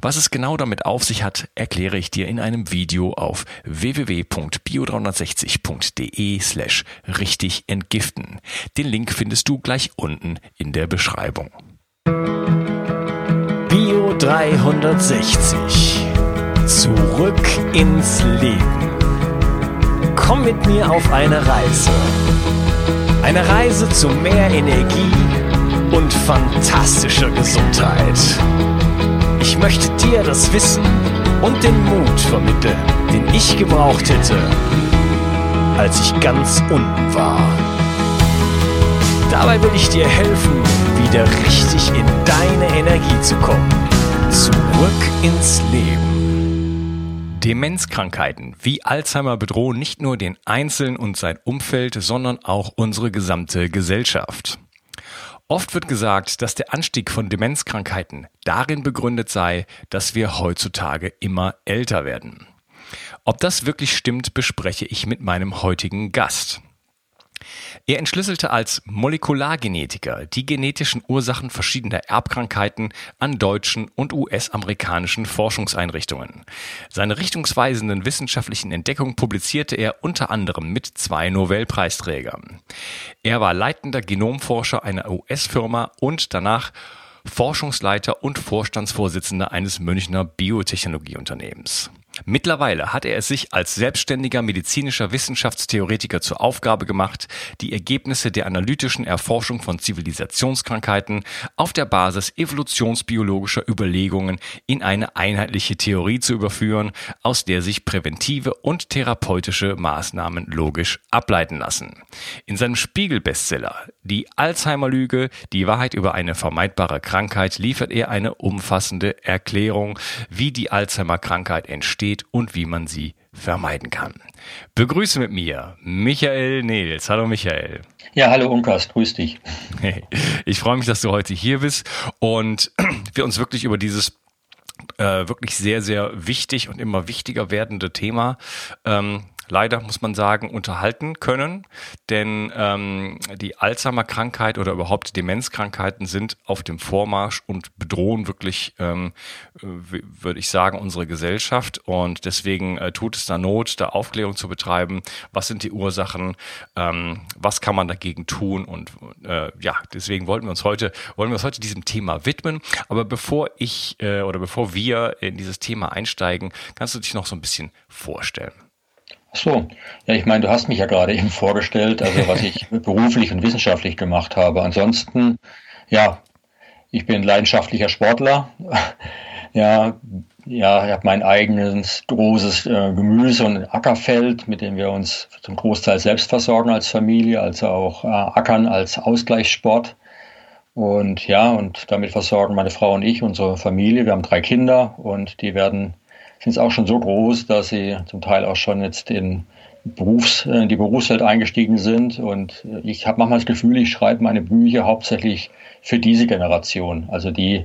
Was es genau damit auf sich hat, erkläre ich dir in einem Video auf www.bio360.de slash richtig entgiften. Den Link findest du gleich unten in der Beschreibung. Bio 360. Zurück ins Leben. Komm mit mir auf eine Reise. Eine Reise zu mehr Energie und fantastischer Gesundheit. Ich möchte dir das Wissen und den Mut vermitteln, den ich gebraucht hätte, als ich ganz unten war. Dabei will ich dir helfen, wieder richtig in deine Energie zu kommen. Zurück ins Leben. Demenzkrankheiten wie Alzheimer bedrohen nicht nur den Einzelnen und sein Umfeld, sondern auch unsere gesamte Gesellschaft. Oft wird gesagt, dass der Anstieg von Demenzkrankheiten darin begründet sei, dass wir heutzutage immer älter werden. Ob das wirklich stimmt, bespreche ich mit meinem heutigen Gast. Er entschlüsselte als Molekulargenetiker die genetischen Ursachen verschiedener Erbkrankheiten an deutschen und US-amerikanischen Forschungseinrichtungen. Seine richtungsweisenden wissenschaftlichen Entdeckungen publizierte er unter anderem mit zwei Nobelpreisträgern. Er war leitender Genomforscher einer US-Firma und danach Forschungsleiter und Vorstandsvorsitzender eines Münchner Biotechnologieunternehmens. Mittlerweile hat er es sich als selbstständiger medizinischer Wissenschaftstheoretiker zur Aufgabe gemacht, die Ergebnisse der analytischen Erforschung von Zivilisationskrankheiten auf der Basis evolutionsbiologischer Überlegungen in eine einheitliche Theorie zu überführen, aus der sich präventive und therapeutische Maßnahmen logisch ableiten lassen. In seinem Spiegel-Bestseller Die Alzheimer-Lüge, die Wahrheit über eine vermeidbare Krankheit liefert er eine umfassende Erklärung, wie die Alzheimer-Krankheit entsteht entsteht und wie man sie vermeiden kann. Begrüße mit mir Michael Nils. Hallo Michael. Ja, hallo Unkas, grüß dich. Hey, ich freue mich, dass du heute hier bist und wir uns wirklich über dieses äh, wirklich sehr, sehr wichtig und immer wichtiger werdende Thema ähm, leider, muss man sagen, unterhalten können. Denn ähm, die Alzheimer-Krankheit oder überhaupt Demenzkrankheiten sind auf dem Vormarsch und bedrohen wirklich, ähm, würde ich sagen, unsere Gesellschaft. Und deswegen äh, tut es da Not, da Aufklärung zu betreiben. Was sind die Ursachen? Ähm, was kann man dagegen tun? Und äh, ja, deswegen wollten wir uns heute, wollen wir uns heute diesem Thema widmen. Aber bevor ich äh, oder bevor wir in dieses Thema einsteigen, kannst du dich noch so ein bisschen vorstellen. So, ja, ich meine, du hast mich ja gerade eben vorgestellt, also was ich beruflich und wissenschaftlich gemacht habe. Ansonsten, ja, ich bin leidenschaftlicher Sportler. ja, ja, ich habe mein eigenes großes äh, Gemüse- und Ackerfeld, mit dem wir uns zum Großteil selbst versorgen als Familie, also auch äh, Ackern als Ausgleichssport. Und ja, und damit versorgen meine Frau und ich unsere Familie. Wir haben drei Kinder und die werden sind es auch schon so groß, dass sie zum Teil auch schon jetzt in Berufs, in äh, die Berufswelt eingestiegen sind. Und ich habe manchmal das Gefühl, ich schreibe meine Bücher hauptsächlich für diese Generation, also die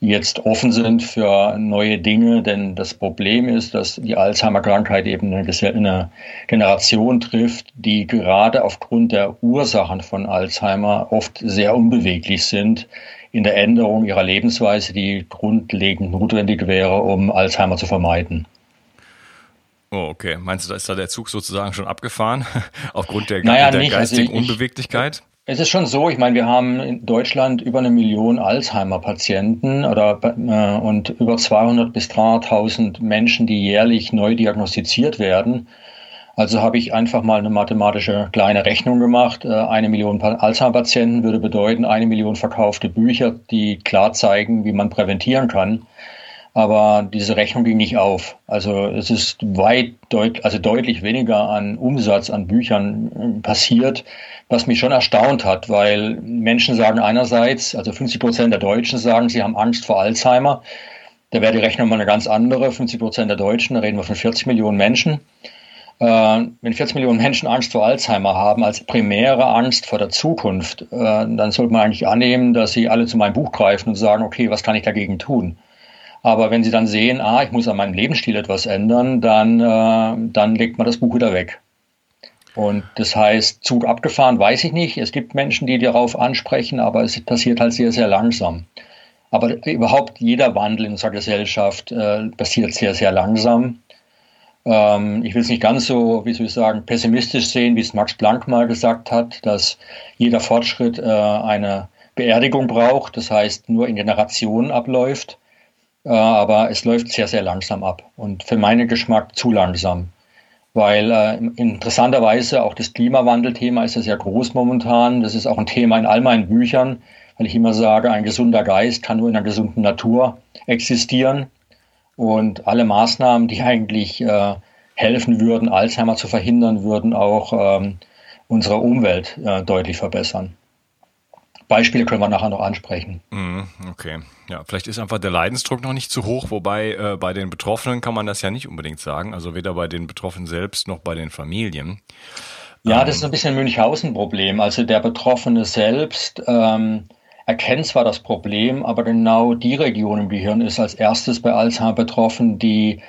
jetzt offen sind für neue Dinge, denn das Problem ist, dass die Alzheimer-Krankheit eben eine, Generation trifft, die gerade aufgrund der Ursachen von Alzheimer oft sehr unbeweglich sind in der Änderung ihrer Lebensweise, die grundlegend notwendig wäre, um Alzheimer zu vermeiden. Oh, okay. Meinst du, da ist da der Zug sozusagen schon abgefahren, aufgrund der, naja, der nicht, also geistigen also ich, Unbeweglichkeit? Es ist schon so, ich meine, wir haben in Deutschland über eine Million Alzheimer-Patienten oder äh, und über 200 bis 300.000 Menschen, die jährlich neu diagnostiziert werden. Also habe ich einfach mal eine mathematische kleine Rechnung gemacht. Äh, eine Million Alzheimer-Patienten würde bedeuten, eine Million verkaufte Bücher, die klar zeigen, wie man präventieren kann. Aber diese Rechnung ging nicht auf. Also es ist weit deut also deutlich weniger an Umsatz an Büchern äh, passiert, was mich schon erstaunt hat, weil Menschen sagen einerseits, also 50 Prozent der Deutschen sagen, sie haben Angst vor Alzheimer. Da wäre die Rechnung mal eine ganz andere. 50 Prozent der Deutschen, da reden wir von 40 Millionen Menschen. Äh, wenn 40 Millionen Menschen Angst vor Alzheimer haben, als primäre Angst vor der Zukunft, äh, dann sollte man eigentlich annehmen, dass sie alle zu meinem Buch greifen und sagen, okay, was kann ich dagegen tun? Aber wenn sie dann sehen, ah, ich muss an meinem Lebensstil etwas ändern, dann, äh, dann legt man das Buch wieder weg. Und das heißt, Zug abgefahren, weiß ich nicht. Es gibt Menschen, die darauf ansprechen, aber es passiert halt sehr, sehr langsam. Aber überhaupt jeder Wandel in unserer Gesellschaft passiert sehr, sehr langsam. Ähm, ich will es nicht ganz so, wie soll ich sagen, pessimistisch sehen, wie es Max Planck mal gesagt hat, dass jeder Fortschritt äh, eine Beerdigung braucht, das heißt nur in Generationen abläuft. Äh, aber es läuft sehr, sehr langsam ab und für meinen Geschmack zu langsam. Weil äh, interessanterweise auch das Klimawandelthema ist ja sehr groß momentan. Das ist auch ein Thema in all meinen Büchern, weil ich immer sage, ein gesunder Geist kann nur in einer gesunden Natur existieren. Und alle Maßnahmen, die eigentlich äh, helfen würden, Alzheimer zu verhindern, würden auch ähm, unsere Umwelt äh, deutlich verbessern. Beispiele können wir nachher noch ansprechen. Mhm, okay. Ja, vielleicht ist einfach der Leidensdruck noch nicht zu hoch, wobei äh, bei den Betroffenen kann man das ja nicht unbedingt sagen. Also weder bei den Betroffenen selbst noch bei den Familien. Ja, das ist ein bisschen ein Münchhausen-Problem. Also der Betroffene selbst ähm, erkennt zwar das Problem, aber genau die Region im Gehirn ist als erstes bei Alzheimer betroffen, die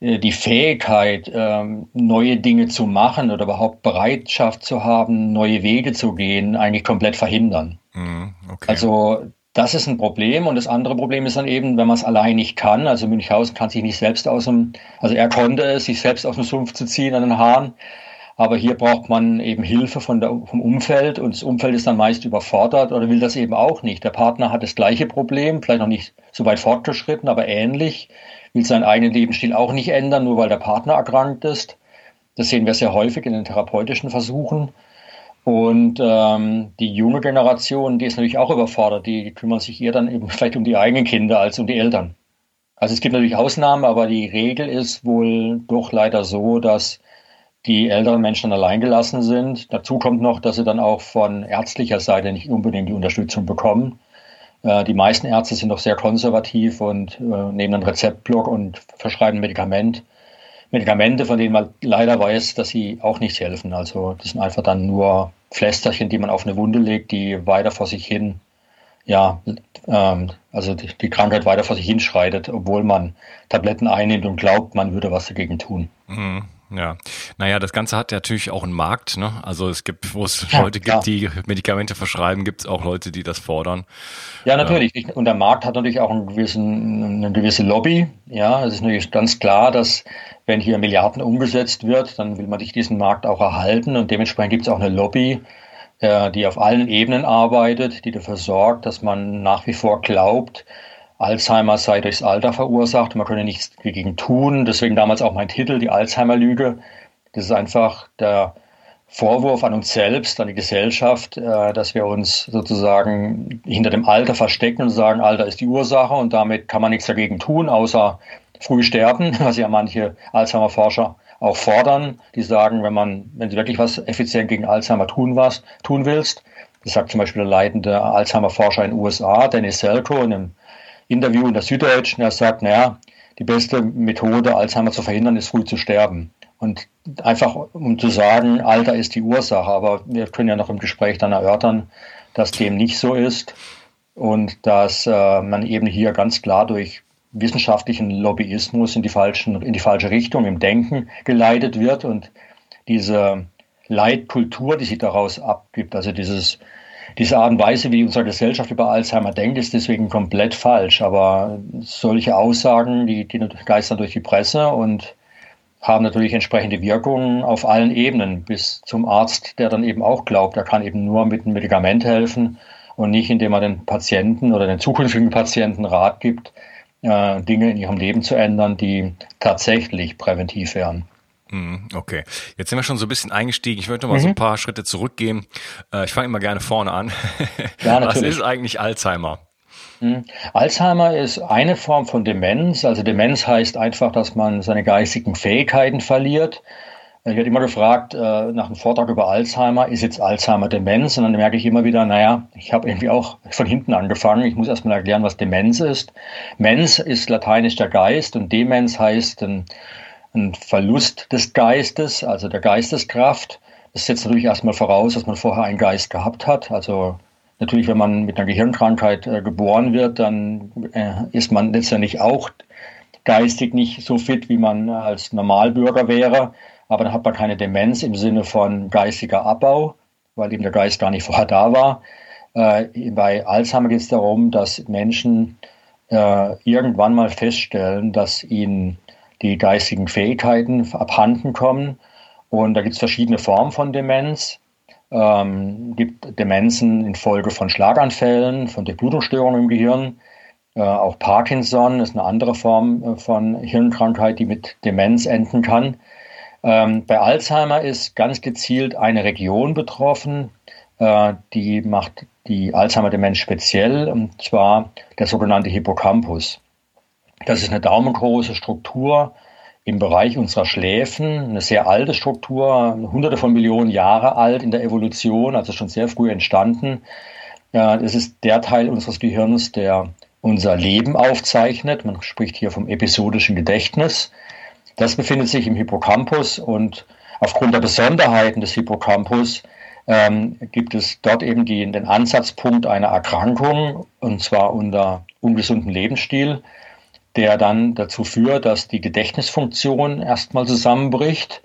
äh, die Fähigkeit, ähm, neue Dinge zu machen oder überhaupt Bereitschaft zu haben, neue Wege zu gehen, eigentlich komplett verhindern. Mhm, okay. Also das ist ein Problem und das andere Problem ist dann eben, wenn man es allein nicht kann. Also Münchhausen kann sich nicht selbst aus dem, also er konnte es, sich selbst aus dem Sumpf zu ziehen an den Haaren. Aber hier braucht man eben Hilfe von der, vom Umfeld und das Umfeld ist dann meist überfordert oder will das eben auch nicht. Der Partner hat das gleiche Problem, vielleicht noch nicht so weit fortgeschritten, aber ähnlich, will seinen eigenen Lebensstil auch nicht ändern, nur weil der Partner erkrankt ist. Das sehen wir sehr häufig in den therapeutischen Versuchen. Und ähm, die junge Generation, die ist natürlich auch überfordert, die kümmern sich eher dann eben vielleicht um die eigenen Kinder als um die Eltern. Also es gibt natürlich Ausnahmen, aber die Regel ist wohl doch leider so, dass die älteren Menschen dann alleingelassen sind. Dazu kommt noch, dass sie dann auch von ärztlicher Seite nicht unbedingt die Unterstützung bekommen. Äh, die meisten Ärzte sind noch sehr konservativ und äh, nehmen einen Rezeptblock und verschreiben Medikament. Medikamente, von denen man leider weiß, dass sie auch nicht helfen. Also das sind einfach dann nur Pflästerchen, die man auf eine Wunde legt, die weiter vor sich hin, ja, ähm, also die, die Krankheit weiter vor sich hinschreitet, obwohl man Tabletten einnimmt und glaubt, man würde was dagegen tun. Mhm. Ja, naja, das Ganze hat natürlich auch einen Markt. Ne? Also es gibt, wo es ja, Leute gibt, ja. die Medikamente verschreiben, gibt es auch Leute, die das fordern. Ja, natürlich. Ja. Und der Markt hat natürlich auch einen gewissen, eine gewisse Lobby. Ja, es ist natürlich ganz klar, dass wenn hier Milliarden umgesetzt wird, dann will man sich diesen Markt auch erhalten. Und dementsprechend gibt es auch eine Lobby, äh, die auf allen Ebenen arbeitet, die dafür sorgt, dass man nach wie vor glaubt, Alzheimer sei durchs Alter verursacht, man könne nichts dagegen tun. Deswegen damals auch mein Titel, die Alzheimer-Lüge. Das ist einfach der Vorwurf an uns selbst, an die Gesellschaft, äh, dass wir uns sozusagen hinter dem Alter verstecken und sagen, Alter ist die Ursache und damit kann man nichts dagegen tun, außer früh sterben, was ja manche Alzheimer-Forscher auch fordern. Die sagen, wenn man, wenn du wirklich was effizient gegen Alzheimer tun was, tun willst, das sagt zum Beispiel der leitende Alzheimer-Forscher in den USA, Dennis Selko, in einem Interview in der Süddeutschen, er sagt, naja, die beste Methode, Alzheimer zu verhindern, ist früh zu sterben. Und einfach um zu sagen, Alter ist die Ursache, aber wir können ja noch im Gespräch dann erörtern, dass dem nicht so ist und dass äh, man eben hier ganz klar durch wissenschaftlichen Lobbyismus in die, falschen, in die falsche Richtung im Denken geleitet wird und diese Leitkultur, die sich daraus abgibt, also dieses diese Art und Weise, wie unsere Gesellschaft über Alzheimer denkt, ist deswegen komplett falsch. Aber solche Aussagen, die, die geistern durch die Presse und haben natürlich entsprechende Wirkungen auf allen Ebenen, bis zum Arzt, der dann eben auch glaubt, er kann eben nur mit einem Medikament helfen und nicht, indem er den Patienten oder den zukünftigen Patienten Rat gibt, äh, Dinge in ihrem Leben zu ändern, die tatsächlich präventiv wären. Mhm, okay, jetzt sind wir schon so ein bisschen eingestiegen. Ich würde noch mal mhm. so ein paar Schritte zurückgehen. Äh, ich fange immer gerne vorne an. Ja, natürlich. Was ist eigentlich Alzheimer? Mhm. Alzheimer ist eine Form von Demenz. Also Demenz heißt einfach, dass man seine geistigen Fähigkeiten verliert. Ich werde immer gefragt äh, nach einem Vortrag über Alzheimer, ist jetzt Alzheimer Demenz? Und dann merke ich immer wieder, naja, ich habe irgendwie auch von hinten angefangen. Ich muss erstmal erklären, was Demenz ist. Mens ist lateinisch der Geist und Demenz heißt ein, ein Verlust des Geistes, also der Geisteskraft. Das setzt natürlich erstmal voraus, dass man vorher einen Geist gehabt hat. Also natürlich, wenn man mit einer Gehirnkrankheit äh, geboren wird, dann äh, ist man letztendlich auch geistig nicht so fit, wie man als Normalbürger wäre aber dann hat man keine Demenz im Sinne von geistiger Abbau, weil eben der Geist gar nicht vorher da war. Äh, bei Alzheimer geht es darum, dass Menschen äh, irgendwann mal feststellen, dass ihnen die geistigen Fähigkeiten abhanden kommen. Und da gibt es verschiedene Formen von Demenz. Ähm, gibt Demenzen infolge von Schlaganfällen, von Durchblutungsstörungen im Gehirn. Äh, auch Parkinson ist eine andere Form äh, von Hirnkrankheit, die mit Demenz enden kann. Ähm, bei Alzheimer ist ganz gezielt eine Region betroffen, äh, die macht die Alzheimer-Demenz speziell, und zwar der sogenannte Hippocampus. Das ist eine daumengroße Struktur im Bereich unserer Schläfen, eine sehr alte Struktur, hunderte von Millionen Jahre alt in der Evolution, also schon sehr früh entstanden. Das ist der Teil unseres Gehirns, der unser Leben aufzeichnet. Man spricht hier vom episodischen Gedächtnis. Das befindet sich im Hippocampus und aufgrund der Besonderheiten des Hippocampus ähm, gibt es dort eben die, den Ansatzpunkt einer Erkrankung, und zwar unter ungesundem Lebensstil, der dann dazu führt, dass die Gedächtnisfunktion erstmal zusammenbricht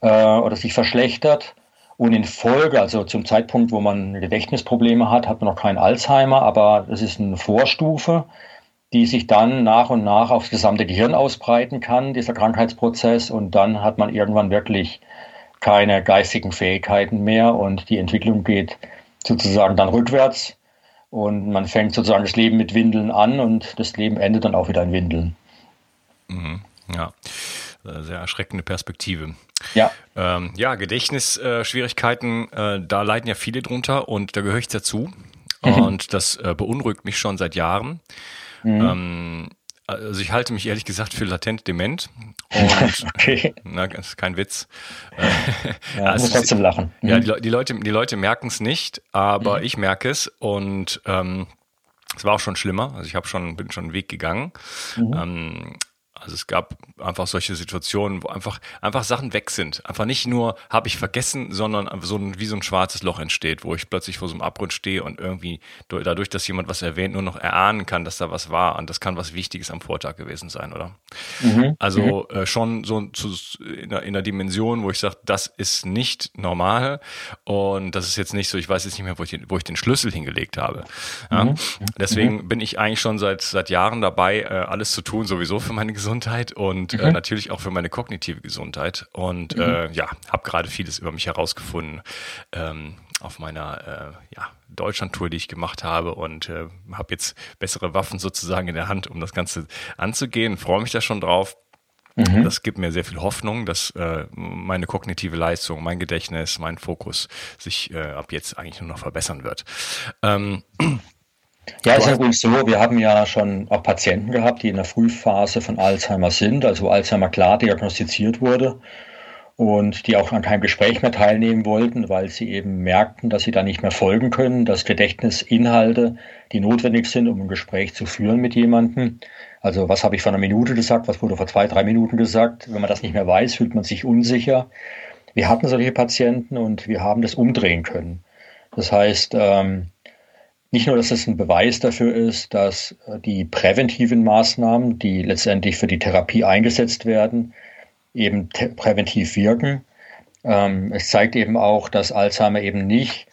äh, oder sich verschlechtert. Und in Folge, also zum Zeitpunkt, wo man Gedächtnisprobleme hat, hat man noch kein Alzheimer, aber das ist eine Vorstufe die sich dann nach und nach aufs gesamte Gehirn ausbreiten kann, dieser Krankheitsprozess. Und dann hat man irgendwann wirklich keine geistigen Fähigkeiten mehr und die Entwicklung geht sozusagen dann rückwärts. Und man fängt sozusagen das Leben mit Windeln an und das Leben endet dann auch wieder in Windeln. Mhm, ja, äh, sehr erschreckende Perspektive. Ja. Ähm, ja, Gedächtnisschwierigkeiten, äh, äh, da leiden ja viele drunter und da gehöre ich dazu. Mhm. Und das äh, beunruhigt mich schon seit Jahren. Mhm. Ähm, also ich halte mich ehrlich gesagt für latent dement. Und, okay. Na, das ist kein Witz. ja, also, muss trotzdem lachen. Mhm. Ja, die, die, Leute, die Leute merken es nicht, aber mhm. ich merke es und ähm, es war auch schon schlimmer. Also ich habe schon bin schon einen Weg gegangen. Mhm. Ähm, also es gab einfach solche Situationen, wo einfach, einfach Sachen weg sind. Einfach nicht nur habe ich vergessen, sondern so ein, wie so ein schwarzes Loch entsteht, wo ich plötzlich vor so einem Abgrund stehe und irgendwie dadurch, dass jemand was erwähnt, nur noch erahnen kann, dass da was war. Und das kann was Wichtiges am Vortag gewesen sein, oder? Mhm. Also mhm. Äh, schon so zu, in, einer, in einer Dimension, wo ich sage, das ist nicht normal. Und das ist jetzt nicht so, ich weiß jetzt nicht mehr, wo ich den, wo ich den Schlüssel hingelegt habe. Ja? Mhm. Deswegen mhm. bin ich eigentlich schon seit, seit Jahren dabei, äh, alles zu tun, sowieso für meine Gesundheit Gesundheit und äh, mhm. äh, natürlich auch für meine kognitive Gesundheit. Und mhm. äh, ja, habe gerade vieles über mich herausgefunden ähm, auf meiner äh, ja, Deutschland-Tour, die ich gemacht habe und äh, habe jetzt bessere Waffen sozusagen in der Hand, um das Ganze anzugehen. Freue mich da schon drauf. Mhm. Das gibt mir sehr viel Hoffnung, dass äh, meine kognitive Leistung, mein Gedächtnis, mein Fokus sich äh, ab jetzt eigentlich nur noch verbessern wird. Ähm, ja, ist ja übrigens so, wir haben ja schon auch Patienten gehabt, die in der Frühphase von Alzheimer sind, also Alzheimer klar diagnostiziert wurde und die auch an keinem Gespräch mehr teilnehmen wollten, weil sie eben merkten, dass sie da nicht mehr folgen können, dass Gedächtnisinhalte, die notwendig sind, um ein Gespräch zu führen mit jemandem. Also was habe ich vor einer Minute gesagt, was wurde vor zwei, drei Minuten gesagt. Wenn man das nicht mehr weiß, fühlt man sich unsicher. Wir hatten solche Patienten und wir haben das umdrehen können. Das heißt, ähm, nicht nur, dass es ein Beweis dafür ist, dass äh, die präventiven Maßnahmen, die letztendlich für die Therapie eingesetzt werden, eben präventiv wirken. Ähm, es zeigt eben auch, dass Alzheimer eben nicht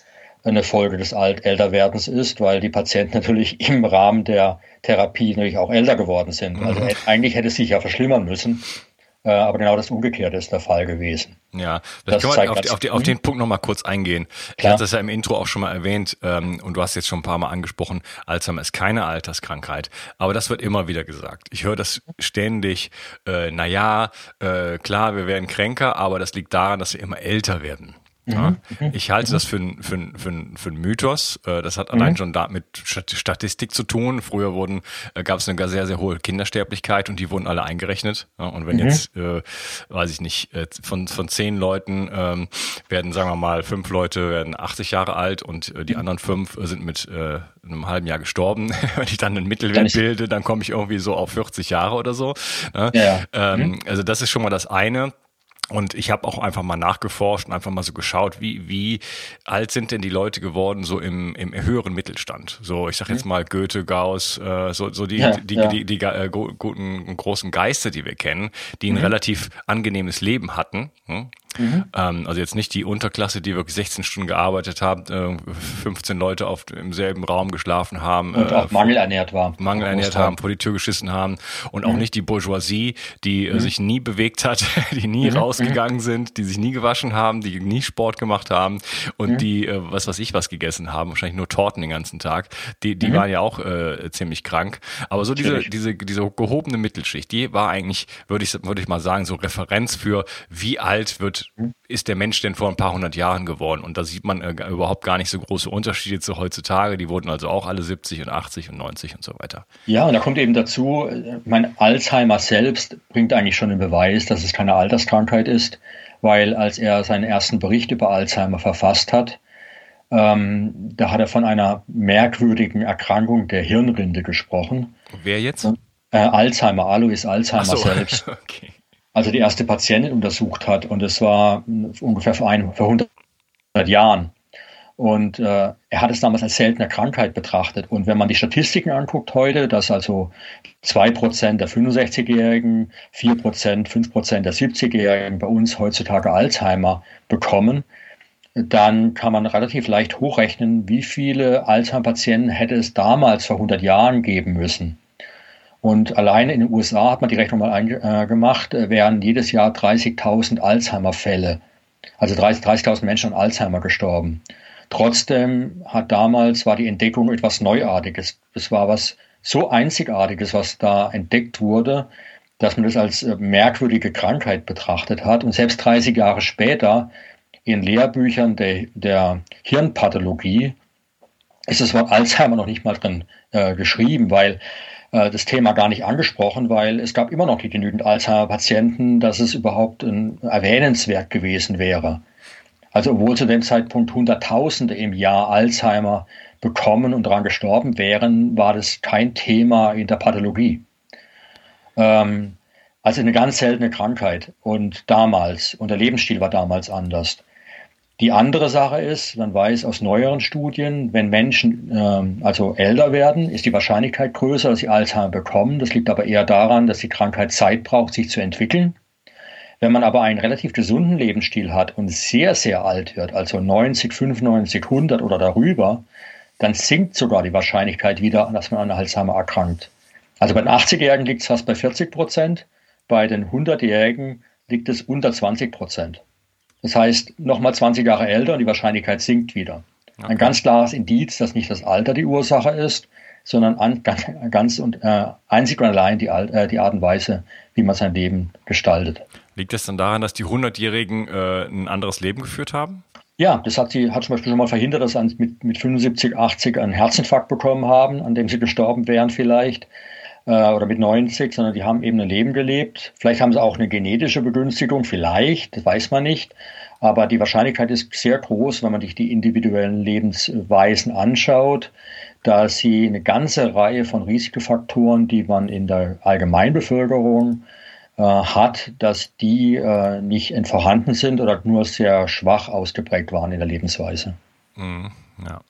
eine Folge des Alt Älterwerdens ist, weil die Patienten natürlich im Rahmen der Therapie natürlich auch älter geworden sind. Also mhm. eigentlich hätte es sich ja verschlimmern müssen. Äh, aber genau das Umgekehrte ist der Fall gewesen. Ja, das, kann man auf, auf, auf, den Punkt nochmal kurz eingehen. Klar. Ich hatte das ja im Intro auch schon mal erwähnt ähm, und du hast jetzt schon ein paar Mal angesprochen, Alzheimer ist keine Alterskrankheit, aber das wird immer wieder gesagt. Ich höre das ständig, äh, naja, äh, klar, wir werden kränker, aber das liegt daran, dass wir immer älter werden. Ja, mhm. ich halte das für, für, für, für einen Mythos. Äh, das hat allein mhm. schon da mit Statistik zu tun. Früher wurden, äh, gab es eine sehr, sehr hohe Kindersterblichkeit und die wurden alle eingerechnet. Und wenn mhm. jetzt, äh, weiß ich nicht, von, von zehn Leuten ähm, werden, sagen wir mal, fünf Leute werden 80 Jahre alt und die mhm. anderen fünf sind mit äh, einem halben Jahr gestorben. wenn ich dann einen Mittelwert bilde, dann komme ich irgendwie so auf 40 Jahre oder so. Ja. Ähm, mhm. also das ist schon mal das eine. Und ich habe auch einfach mal nachgeforscht und einfach mal so geschaut, wie, wie alt sind denn die Leute geworden, so im, im höheren Mittelstand. So, ich sag jetzt mhm. mal Goethe, Gauss, äh, so, so die, ja, die, ja. die, die, die äh, guten großen Geister, die wir kennen, die ein mhm. relativ angenehmes Leben hatten. Hm? Mhm. Ähm, also jetzt nicht die Unterklasse, die wirklich 16 Stunden gearbeitet haben, äh, 15 Leute auf, im selben Raum geschlafen haben. Und äh, auch mangelernährt war. Mangelernährt haben, vor die Tür geschissen haben. Und auch mhm. nicht die Bourgeoisie, die äh, mhm. sich nie bewegt hat, die nie mhm. rausgegangen sind, die sich nie gewaschen haben, die nie Sport gemacht haben und mhm. die, äh, was weiß ich, was gegessen haben, wahrscheinlich nur Torten den ganzen Tag. Die, die waren ja auch äh, ziemlich krank. Aber so diese, diese, diese gehobene Mittelschicht, die war eigentlich, würde ich, würde ich mal sagen, so Referenz für, wie alt wird ist der Mensch denn vor ein paar hundert Jahren geworden? Und da sieht man äh, überhaupt gar nicht so große Unterschiede zu heutzutage. Die wurden also auch alle 70 und 80 und 90 und so weiter. Ja, und da kommt eben dazu, mein Alzheimer selbst bringt eigentlich schon den Beweis, dass es keine Alterskrankheit ist, weil als er seinen ersten Bericht über Alzheimer verfasst hat, ähm, da hat er von einer merkwürdigen Erkrankung der Hirnrinde gesprochen. Wer jetzt? Äh, Alzheimer, Alois Alzheimer so. selbst. okay also die erste Patientin untersucht hat. Und es war ungefähr vor, ein, vor 100 Jahren. Und äh, er hat es damals als seltene Krankheit betrachtet. Und wenn man die Statistiken anguckt heute, dass also 2% der 65-Jährigen, 4%, 5% der 70-Jährigen bei uns heutzutage Alzheimer bekommen, dann kann man relativ leicht hochrechnen, wie viele Alzheimer-Patienten hätte es damals vor 100 Jahren geben müssen. Und alleine in den USA hat man die Rechnung mal äh, gemacht, äh, wären jedes Jahr 30.000 Alzheimer-Fälle, also 30.000 30 Menschen an Alzheimer gestorben. Trotzdem hat damals war die Entdeckung etwas Neuartiges. Es war was so Einzigartiges, was da entdeckt wurde, dass man das als äh, merkwürdige Krankheit betrachtet hat. Und selbst 30 Jahre später in Lehrbüchern der, der Hirnpathologie ist das Wort Alzheimer noch nicht mal drin äh, geschrieben, weil äh, das Thema gar nicht angesprochen, weil es gab immer noch nicht genügend Alzheimer-Patienten, dass es überhaupt erwähnenswert gewesen wäre. Also obwohl zu dem Zeitpunkt Hunderttausende im Jahr Alzheimer bekommen und daran gestorben wären, war das kein Thema in der Pathologie. Ähm, also eine ganz seltene Krankheit und damals, und der Lebensstil war damals anders. Die andere Sache ist, man weiß aus neueren Studien, wenn Menschen ähm, also älter werden, ist die Wahrscheinlichkeit größer, dass sie Alzheimer bekommen. Das liegt aber eher daran, dass die Krankheit Zeit braucht, sich zu entwickeln. Wenn man aber einen relativ gesunden Lebensstil hat und sehr, sehr alt wird, also 90, 95, 100 oder darüber, dann sinkt sogar die Wahrscheinlichkeit wieder, dass man an Alzheimer erkrankt. Also bei den 80-Jährigen liegt es fast bei 40 Prozent, bei den 100-Jährigen liegt es unter 20 Prozent. Das heißt, nochmal 20 Jahre älter und die Wahrscheinlichkeit sinkt wieder. Okay. Ein ganz klares Indiz, dass nicht das Alter die Ursache ist, sondern an, ganz, und äh, einzig und allein die, äh, die Art und Weise, wie man sein Leben gestaltet. Liegt das dann daran, dass die 100-Jährigen äh, ein anderes Leben geführt haben? Ja, das hat sie hat zum Beispiel schon mal verhindert, dass sie mit, mit 75, 80 einen Herzinfarkt bekommen haben, an dem sie gestorben wären vielleicht äh, oder mit 90, sondern die haben eben ein Leben gelebt. Vielleicht haben sie auch eine genetische Begünstigung, vielleicht, das weiß man nicht. Aber die Wahrscheinlichkeit ist sehr groß, wenn man sich die individuellen Lebensweisen anschaut, da sie eine ganze Reihe von Risikofaktoren, die man in der Allgemeinbevölkerung äh, hat, dass die äh, nicht vorhanden sind oder nur sehr schwach ausgeprägt waren in der Lebensweise. Mhm, ja.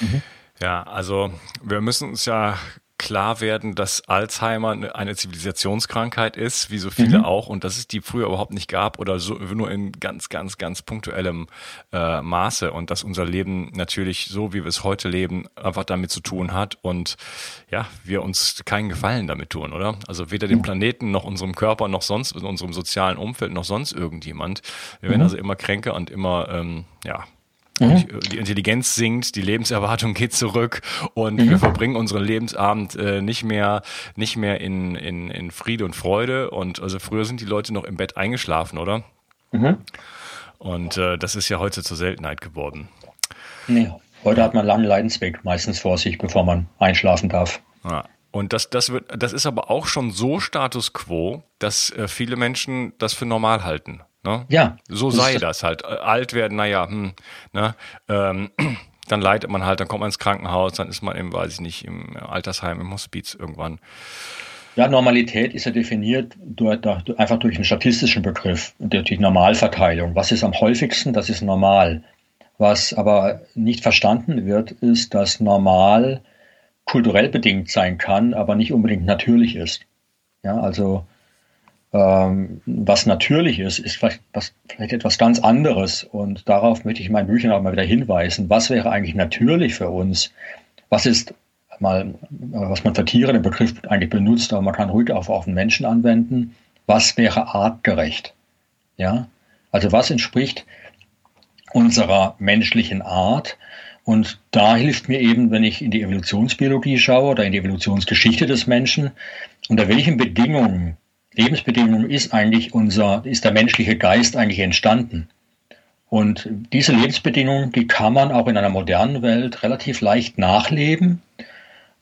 Mhm. Ja, also wir müssen uns ja klar werden, dass Alzheimer eine Zivilisationskrankheit ist, wie so viele mhm. auch, und dass es die früher überhaupt nicht gab oder so, nur in ganz, ganz, ganz punktuellem äh, Maße und dass unser Leben natürlich so, wie wir es heute leben, einfach damit zu tun hat und ja, wir uns keinen Gefallen damit tun, oder? Also weder dem Planeten noch unserem Körper noch sonst in unserem sozialen Umfeld noch sonst irgendjemand. Wir werden mhm. also immer kränker und immer ja, Mhm. Die Intelligenz sinkt, die Lebenserwartung geht zurück und mhm. wir verbringen unseren Lebensabend äh, nicht mehr, nicht mehr in, in, in Friede und Freude. Und also früher sind die Leute noch im Bett eingeschlafen, oder? Mhm. Und äh, das ist ja heute zur Seltenheit geworden. Nee, heute hat man einen langen Leidensweg meistens vor sich, bevor man einschlafen darf. Ja. Und das, das, wird, das ist aber auch schon so Status quo, dass äh, viele Menschen das für normal halten. Ne? Ja. So sei das halt. Äh, alt werden, naja, hm, ne? Ähm, dann leidet man halt, dann kommt man ins Krankenhaus, dann ist man im, weiß ich nicht, im Altersheim, im Hospiz irgendwann. Ja, Normalität ist ja definiert durch, durch, einfach durch einen statistischen Begriff, durch die Normalverteilung. Was ist am häufigsten? Das ist normal. Was aber nicht verstanden wird, ist, dass normal kulturell bedingt sein kann, aber nicht unbedingt natürlich ist. Ja, also ähm, was natürlich ist, ist vielleicht, was, vielleicht etwas ganz anderes. Und darauf möchte ich in meinen Büchern auch mal wieder hinweisen. Was wäre eigentlich natürlich für uns? Was ist mal, was man für Tiere den Begriff eigentlich benutzt, aber man kann ruhig auch auf den Menschen anwenden. Was wäre artgerecht? Ja, also was entspricht unserer menschlichen Art? Und da hilft mir eben, wenn ich in die Evolutionsbiologie schaue oder in die Evolutionsgeschichte des Menschen, unter welchen Bedingungen, Lebensbedingungen ist eigentlich unser, ist der menschliche Geist eigentlich entstanden? Und diese Lebensbedingungen, die kann man auch in einer modernen Welt relativ leicht nachleben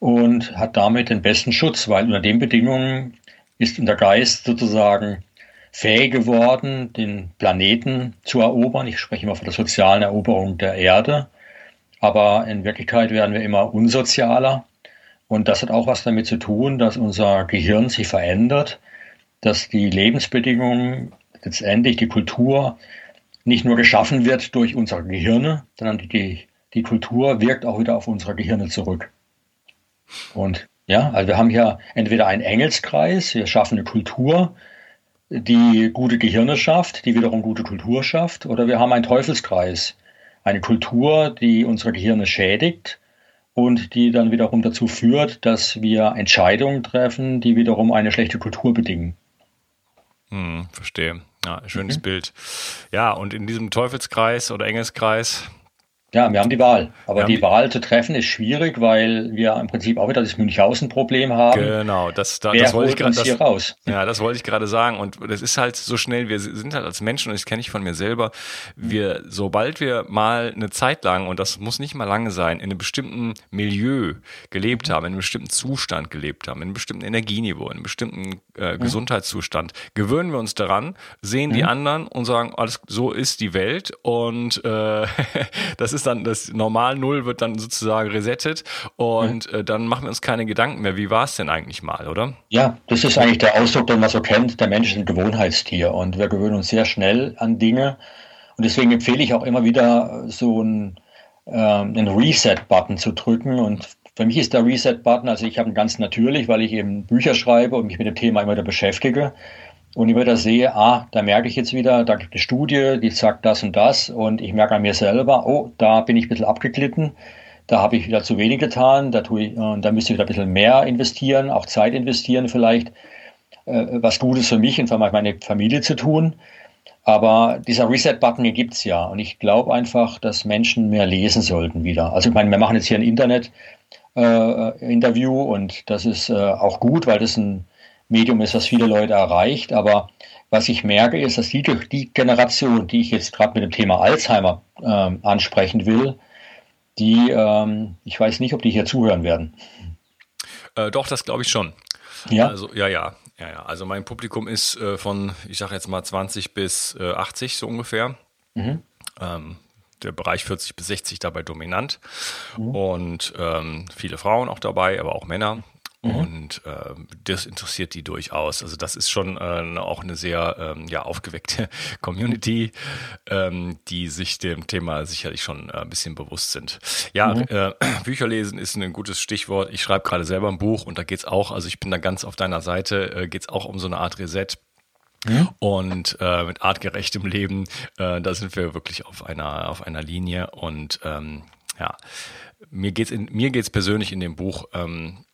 und hat damit den besten Schutz, weil unter den Bedingungen ist der Geist sozusagen fähig geworden, den Planeten zu erobern. Ich spreche immer von der sozialen Eroberung der Erde. Aber in Wirklichkeit werden wir immer unsozialer. Und das hat auch was damit zu tun, dass unser Gehirn sich verändert, dass die Lebensbedingungen, letztendlich die Kultur, nicht nur geschaffen wird durch unsere Gehirne, sondern die, die Kultur wirkt auch wieder auf unsere Gehirne zurück. Und ja, also wir haben hier entweder einen Engelskreis, wir schaffen eine Kultur, die gute Gehirne schafft, die wiederum gute Kultur schafft, oder wir haben einen Teufelskreis, eine Kultur, die unsere Gehirne schädigt und die dann wiederum dazu führt, dass wir Entscheidungen treffen, die wiederum eine schlechte Kultur bedingen. Hm, verstehe. Ja, schönes mhm. Bild. Ja, und in diesem Teufelskreis oder Engelskreis, ja, wir haben die Wahl. Aber die, die, Wahl zu treffen ist schwierig, weil wir im Prinzip auch wieder das Münchhausen-Problem haben. Genau, das, da, das wollte ich gerade raus. Ja, das wollte ich gerade sagen. Und das ist halt so schnell, wir sind halt als Menschen, und das kenne ich von mir selber, wir, sobald wir mal eine Zeit lang, und das muss nicht mal lange sein, in einem bestimmten Milieu gelebt haben, in einem bestimmten Zustand gelebt haben, in einem bestimmten Energieniveau, in einem bestimmten äh, Gesundheitszustand, gewöhnen wir uns daran, sehen mhm. die anderen und sagen, alles so ist die Welt und äh, das ist ist dann das Normal Null wird dann sozusagen resettet und mhm. äh, dann machen wir uns keine Gedanken mehr. Wie war es denn eigentlich mal, oder? Ja, das ist eigentlich der Ausdruck, den man so kennt. Der Mensch ist ein Gewohnheitstier und wir gewöhnen uns sehr schnell an Dinge. Und deswegen empfehle ich auch immer wieder so einen, äh, einen Reset-Button zu drücken und für mich ist der Reset-Button, also ich habe ihn ganz natürlich, weil ich eben Bücher schreibe und mich mit dem Thema immer wieder beschäftige und ich wieder sehe, ah, da merke ich jetzt wieder, da gibt es Studie, die sagt das und das und ich merke an mir selber, oh, da bin ich ein bisschen abgeglitten, da habe ich wieder zu wenig getan, da, tue ich, äh, da müsste ich wieder ein bisschen mehr investieren, auch Zeit investieren vielleicht, äh, was Gutes für mich und für meine Familie zu tun. Aber dieser Reset-Button, den gibt es ja. Und ich glaube einfach, dass Menschen mehr lesen sollten wieder. Also ich meine, wir machen jetzt hier ein Internet-Interview äh, und das ist äh, auch gut, weil das ein Medium ist, was viele Leute erreicht. Aber was ich merke, ist, dass die, die Generation, die ich jetzt gerade mit dem Thema Alzheimer ähm, ansprechen will, die, ähm, ich weiß nicht, ob die hier zuhören werden. Äh, doch, das glaube ich schon. Ja. Also, ja, ja. Ja, ja. Also mein Publikum ist äh, von, ich sage jetzt mal 20 bis äh, 80 so ungefähr. Mhm. Ähm, der Bereich 40 bis 60 dabei dominant. Mhm. Und ähm, viele Frauen auch dabei, aber auch Männer. Mhm. Und äh, das interessiert die durchaus. Also das ist schon äh, auch eine sehr ähm, ja, aufgeweckte Community, ähm, die sich dem Thema sicherlich schon äh, ein bisschen bewusst sind. Ja, mhm. äh, Bücher lesen ist ein gutes Stichwort. Ich schreibe gerade selber ein Buch und da geht's auch, also ich bin da ganz auf deiner Seite, äh, geht's auch um so eine Art Reset. Mhm. Und äh, mit artgerechtem Leben, äh, da sind wir wirklich auf einer, auf einer Linie. Und ähm, ja, mir geht's in, mir geht's persönlich in dem Buch ähm,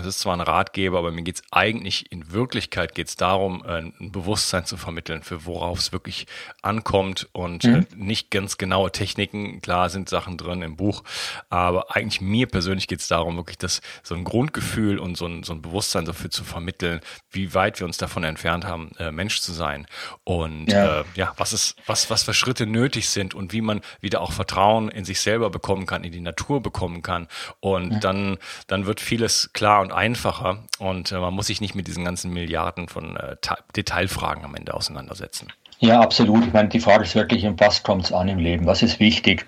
Es ist zwar ein Ratgeber, aber mir geht es eigentlich, in Wirklichkeit geht es darum, äh, ein Bewusstsein zu vermitteln, für worauf es wirklich ankommt und mhm. Äh, nicht ganz genaue Techniken. Klar sind Sachen drin im Buch, aber eigentlich mir persönlich geht es darum, wirklich das, so ein Grundgefühl und so ein, so ein Bewusstsein dafür zu vermitteln, wie weit wir uns davon entfernt haben, äh, Mensch zu sein. Und ja, äh, ja was, ist, was, was für Schritte nötig sind und wie man wieder auch Vertrauen in sich selber bekommen kann, in die Natur bekommen kann. Und ja. dann, dann wird vieles klar und einfacher und äh, man muss sich nicht mit diesen ganzen Milliarden von äh, Detailfragen am Ende auseinandersetzen. Ja, absolut. Ich meine, die Frage ist wirklich, was kommt es an im Leben? Was ist wichtig?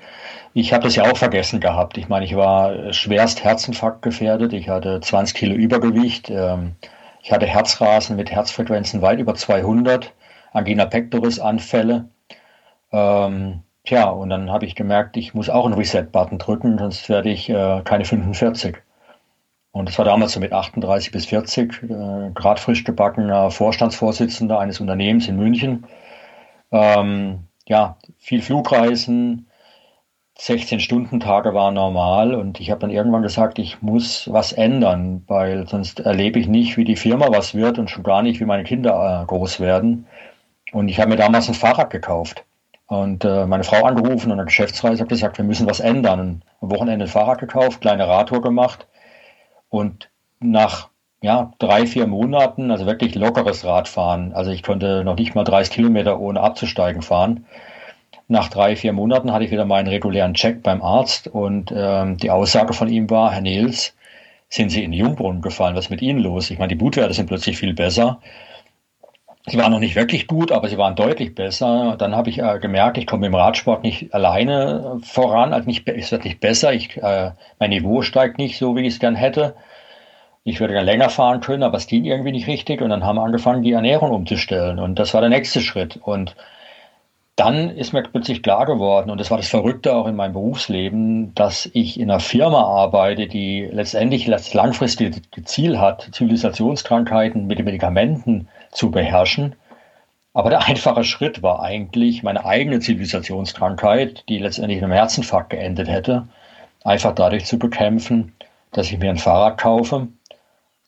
Ich habe das ja auch vergessen gehabt. Ich meine, ich war schwerst Herzinfarkt gefährdet. Ich hatte 20 Kilo Übergewicht. Ähm, ich hatte Herzrasen mit Herzfrequenzen weit über 200, Angina pectoris Anfälle. Ähm, tja, und dann habe ich gemerkt, ich muss auch einen Reset-Button drücken, sonst werde ich äh, keine 45. Und das war damals so mit 38 bis 40, äh, gerade frisch gebackener Vorstandsvorsitzender eines Unternehmens in München. Ähm, ja, viel Flugreisen, 16-Stunden-Tage waren normal und ich habe dann irgendwann gesagt, ich muss was ändern, weil sonst erlebe ich nicht, wie die Firma was wird und schon gar nicht, wie meine Kinder äh, groß werden. Und ich habe mir damals ein Fahrrad gekauft und äh, meine Frau angerufen und eine Geschäftsreise hat gesagt, wir müssen was ändern. Und am Wochenende ein Fahrrad gekauft, kleine Radtour gemacht und nach ja, drei, vier Monaten, also wirklich lockeres Radfahren, also ich konnte noch nicht mal 30 Kilometer ohne abzusteigen fahren. Nach drei, vier Monaten hatte ich wieder meinen regulären Check beim Arzt und ähm, die Aussage von ihm war, Herr Nils, sind Sie in den Jungbrunnen gefallen? Was ist mit Ihnen los? Ich meine, die Blutwerte sind plötzlich viel besser. Sie waren noch nicht wirklich gut, aber sie waren deutlich besser. Dann habe ich äh, gemerkt, ich komme im Radsport nicht alleine voran, also nicht, es wird nicht besser. Ich, äh, mein Niveau steigt nicht so, wie ich es gern hätte. Ich würde gern länger fahren können, aber es ging irgendwie nicht richtig. Und dann haben wir angefangen, die Ernährung umzustellen. Und das war der nächste Schritt. Und dann ist mir plötzlich klar geworden, und das war das Verrückte auch in meinem Berufsleben, dass ich in einer Firma arbeite, die letztendlich das langfristige Ziel hat, Zivilisationskrankheiten mit den Medikamenten zu beherrschen. Aber der einfache Schritt war eigentlich, meine eigene Zivilisationskrankheit, die letztendlich in einem Herzinfarkt geendet hätte, einfach dadurch zu bekämpfen, dass ich mir ein Fahrrad kaufe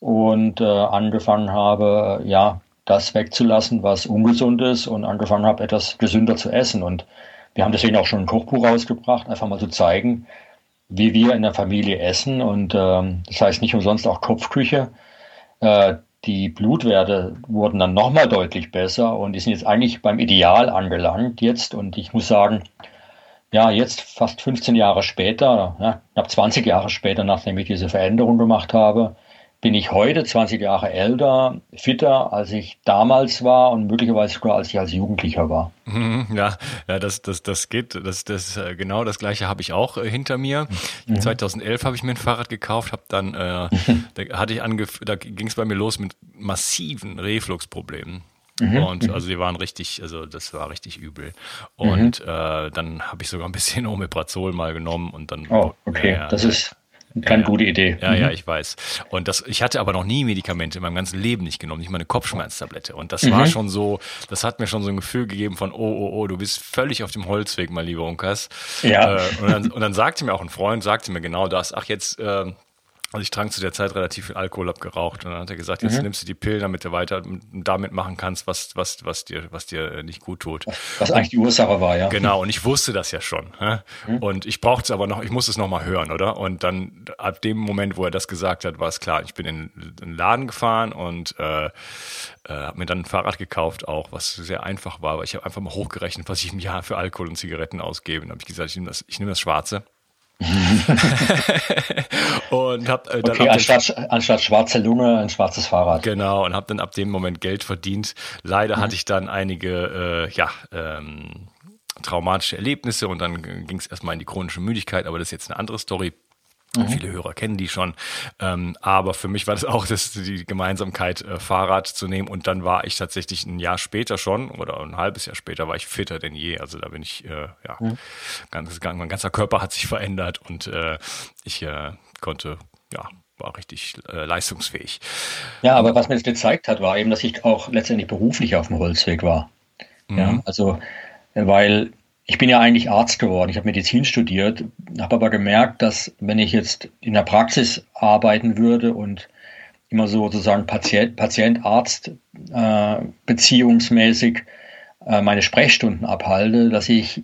und äh, angefangen habe, ja, das wegzulassen, was ungesund ist und angefangen habe, etwas gesünder zu essen. Und wir haben deswegen auch schon ein Kochbuch rausgebracht, einfach mal zu zeigen, wie wir in der Familie essen. Und ähm, das heißt nicht umsonst auch Kopfküche. Äh, die Blutwerte wurden dann nochmal deutlich besser und die sind jetzt eigentlich beim Ideal angelangt jetzt. Und ich muss sagen, ja, jetzt fast 15 Jahre später, ja, knapp 20 Jahre später, nachdem ich diese Veränderung gemacht habe, bin ich heute 20 Jahre älter, fitter, als ich damals war und möglicherweise sogar als ich als Jugendlicher war. Mhm, ja, ja, das, das, das geht, das, das, äh, genau das gleiche habe ich auch äh, hinter mir. Mhm. 2011 habe ich mir ein Fahrrad gekauft, habe dann, äh, da hatte ich angef da ging es bei mir los mit massiven Refluxproblemen. Mhm. Und mhm. also die waren richtig, also das war richtig übel. Und mhm. äh, dann habe ich sogar ein bisschen Omeprazol mal genommen und dann. Oh, okay. Ja, das ist keine ja, gute Idee. Ja, mhm. ja, ich weiß. Und das, ich hatte aber noch nie Medikamente in meinem ganzen Leben nicht genommen, nicht mal eine Kopfschmerztablette. Und das mhm. war schon so, das hat mir schon so ein Gefühl gegeben von, oh, oh, oh, du bist völlig auf dem Holzweg, mein lieber Unkas. Ja. Äh, und, dann, und dann sagte mir auch ein Freund, sagte mir genau das, ach jetzt, äh, also ich trank zu der Zeit relativ viel Alkohol, hab geraucht und dann hat er gesagt, jetzt mhm. nimmst du die Pillen, damit du weiter damit machen kannst, was, was, was dir, was dir äh, nicht gut tut. Was eigentlich die Ursache war, ja. Genau, und ich wusste das ja schon. Mhm. Und ich brauchte es aber noch, ich musste es nochmal hören, oder? Und dann ab dem Moment, wo er das gesagt hat, war es klar. Ich bin in, in den Laden gefahren und äh, äh, habe mir dann ein Fahrrad gekauft, auch, was sehr einfach war, weil ich habe einfach mal hochgerechnet, was ich im Jahr für Alkohol und Zigaretten ausgebe. Und habe ich gesagt, ich nehme das, ich nehme das Schwarze. und hab äh, dann okay, anstatt, anstatt schwarze Lunge ein schwarzes Fahrrad. Genau, und habe dann ab dem Moment Geld verdient. Leider mhm. hatte ich dann einige, äh, ja, ähm, traumatische Erlebnisse und dann ging es erstmal in die chronische Müdigkeit, aber das ist jetzt eine andere Story. Mhm. Viele Hörer kennen die schon. Ähm, aber für mich war das auch das, die Gemeinsamkeit, äh, Fahrrad zu nehmen. Und dann war ich tatsächlich ein Jahr später schon oder ein halbes Jahr später war ich fitter denn je. Also da bin ich, äh, ja, mhm. ganz, mein ganzer Körper hat sich verändert und äh, ich äh, konnte, ja, war richtig äh, leistungsfähig. Ja, aber was mir das gezeigt hat, war eben, dass ich auch letztendlich beruflich auf dem Holzweg war. Mhm. Ja, also, weil ich bin ja eigentlich Arzt geworden. Ich habe Medizin studiert, habe aber gemerkt, dass wenn ich jetzt in der Praxis arbeiten würde und immer so sozusagen Patient-Arzt äh, äh, meine Sprechstunden abhalte, dass ich,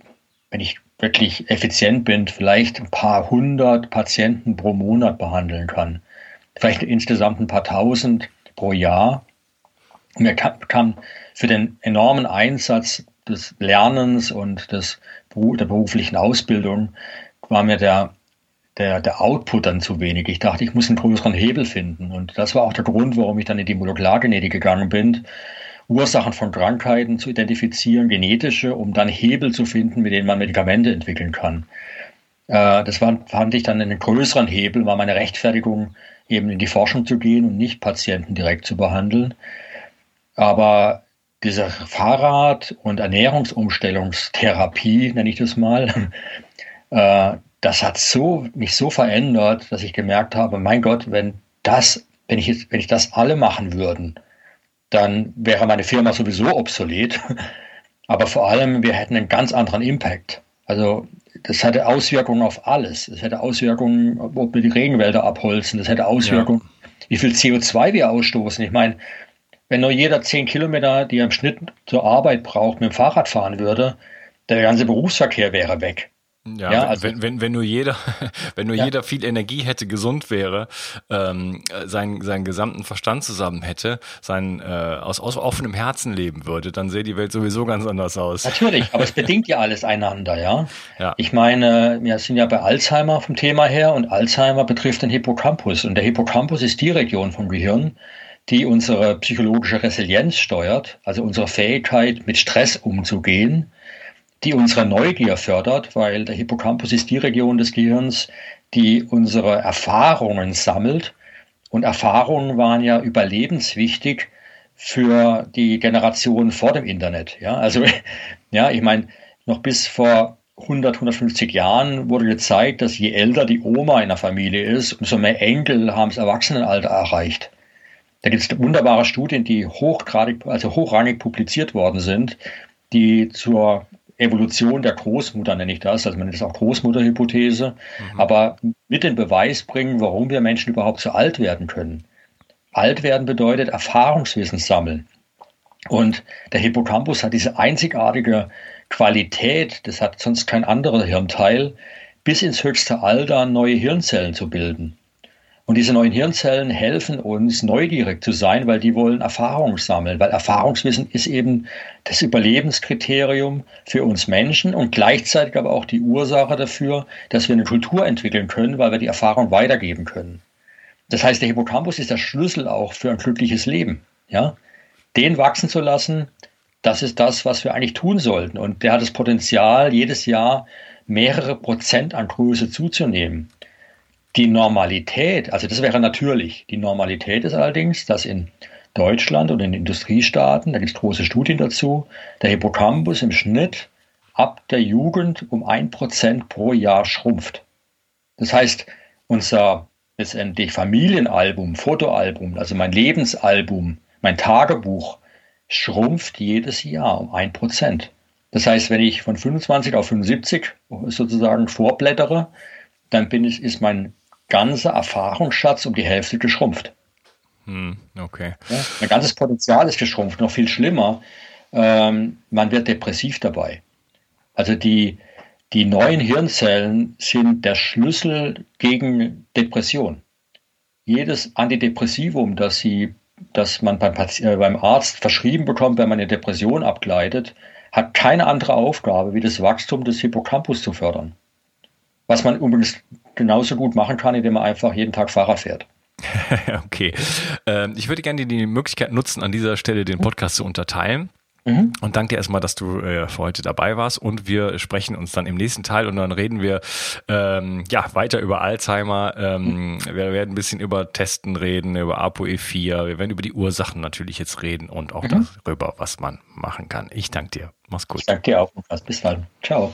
wenn ich wirklich effizient bin, vielleicht ein paar hundert Patienten pro Monat behandeln kann. Vielleicht insgesamt ein paar tausend pro Jahr. Und mir kann für den enormen Einsatz des Lernens und des, der beruflichen Ausbildung war mir der, der, der Output dann zu wenig. Ich dachte, ich muss einen größeren Hebel finden. Und das war auch der Grund, warum ich dann in die Molekulargenetik gegangen bin, Ursachen von Krankheiten zu identifizieren, genetische, um dann Hebel zu finden, mit denen man Medikamente entwickeln kann. Äh, das fand ich dann einen größeren Hebel, war meine Rechtfertigung, eben in die Forschung zu gehen und nicht Patienten direkt zu behandeln. Aber diese Fahrrad- und Ernährungsumstellungstherapie, nenne ich das mal, äh, das hat so, mich so verändert, dass ich gemerkt habe, mein Gott, wenn das, wenn ich, jetzt, wenn ich das alle machen würden, dann wäre meine Firma sowieso obsolet. Aber vor allem, wir hätten einen ganz anderen Impact. Also das hätte Auswirkungen auf alles. Es hätte Auswirkungen, ob wir die Regenwälder abholzen. Das hätte Auswirkungen, ja. wie viel CO2 wir ausstoßen. Ich meine, wenn nur jeder zehn Kilometer, die er im Schnitt zur Arbeit braucht, mit dem Fahrrad fahren würde, der ganze Berufsverkehr wäre weg. Ja, ja also, wenn, wenn, wenn nur jeder, wenn nur ja. jeder viel Energie hätte, gesund wäre, ähm, seinen, seinen gesamten Verstand zusammen hätte, sein äh, aus, aus offenem Herzen leben würde, dann sähe die Welt sowieso ganz anders aus. Natürlich, aber es bedingt ja alles einander, ja. ja. Ich meine, wir sind ja bei Alzheimer vom Thema her und Alzheimer betrifft den Hippocampus und der Hippocampus ist die Region vom Gehirn, die unsere psychologische Resilienz steuert, also unsere Fähigkeit, mit Stress umzugehen die unsere Neugier fördert, weil der Hippocampus ist die Region des Gehirns, die unsere Erfahrungen sammelt. Und Erfahrungen waren ja überlebenswichtig für die Generation vor dem Internet. Ja, also, ja, ich meine, noch bis vor 100, 150 Jahren wurde gezeigt, dass je älter die Oma in der Familie ist, umso mehr Enkel haben das Erwachsenenalter erreicht. Da gibt es wunderbare Studien, die hochgradig, also hochrangig publiziert worden sind, die zur Evolution der Großmutter nenne ich das, also man nennt das auch Großmutterhypothese, mhm. aber mit den Beweis bringen, warum wir Menschen überhaupt so alt werden können. Alt werden bedeutet Erfahrungswissen sammeln. Und der Hippocampus hat diese einzigartige Qualität, das hat sonst kein anderer Hirnteil, bis ins höchste Alter neue Hirnzellen zu bilden. Und diese neuen Hirnzellen helfen uns, neugierig zu sein, weil die wollen Erfahrung sammeln, weil Erfahrungswissen ist eben das Überlebenskriterium für uns Menschen und gleichzeitig aber auch die Ursache dafür, dass wir eine Kultur entwickeln können, weil wir die Erfahrung weitergeben können. Das heißt, der Hippocampus ist der Schlüssel auch für ein glückliches Leben. Ja? Den wachsen zu lassen, das ist das, was wir eigentlich tun sollten. Und der hat das Potenzial, jedes Jahr mehrere Prozent an Größe zuzunehmen. Die Normalität, also das wäre natürlich, die Normalität ist allerdings, dass in Deutschland und in Industriestaaten, da gibt es große Studien dazu, der Hippocampus im Schnitt ab der Jugend um ein Prozent pro Jahr schrumpft. Das heißt, unser letztendlich Familienalbum, Fotoalbum, also mein Lebensalbum, mein Tagebuch schrumpft jedes Jahr um ein Prozent. Das heißt, wenn ich von 25 auf 75 sozusagen vorblättere, dann bin ich, ist mein ganzer Erfahrungsschatz um die Hälfte geschrumpft. Hm, okay. Ja, mein ganzes Potenzial ist geschrumpft. Noch viel schlimmer, ähm, man wird depressiv dabei. Also die, die neuen Hirnzellen sind der Schlüssel gegen Depression. Jedes Antidepressivum, das, sie, das man beim, äh, beim Arzt verschrieben bekommt, wenn man eine Depression abgleitet, hat keine andere Aufgabe, wie das Wachstum des Hippocampus zu fördern. Was man übrigens genauso gut machen kann, indem man einfach jeden Tag Fahrrad fährt. okay. Ähm, ich würde gerne die Möglichkeit nutzen, an dieser Stelle den Podcast zu unterteilen. Mhm. Und danke dir erstmal, dass du äh, für heute dabei warst. Und wir sprechen uns dann im nächsten Teil und dann reden wir ähm, ja weiter über Alzheimer. Ähm, mhm. Wir werden ein bisschen über Testen reden, über ApoE4. Wir werden über die Ursachen natürlich jetzt reden und auch mhm. darüber, was man machen kann. Ich danke dir. Mach's gut. Ich danke dir auch. Bis dann. Ciao.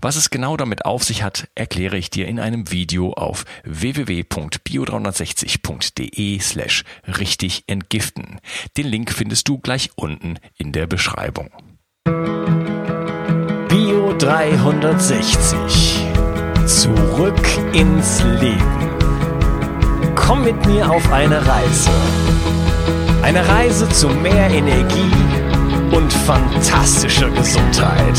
Was es genau damit auf sich hat, erkläre ich dir in einem Video auf www.bio360.de slash richtig entgiften. Den Link findest du gleich unten in der Beschreibung. Bio 360. Zurück ins Leben. Komm mit mir auf eine Reise. Eine Reise zu mehr Energie und fantastischer Gesundheit.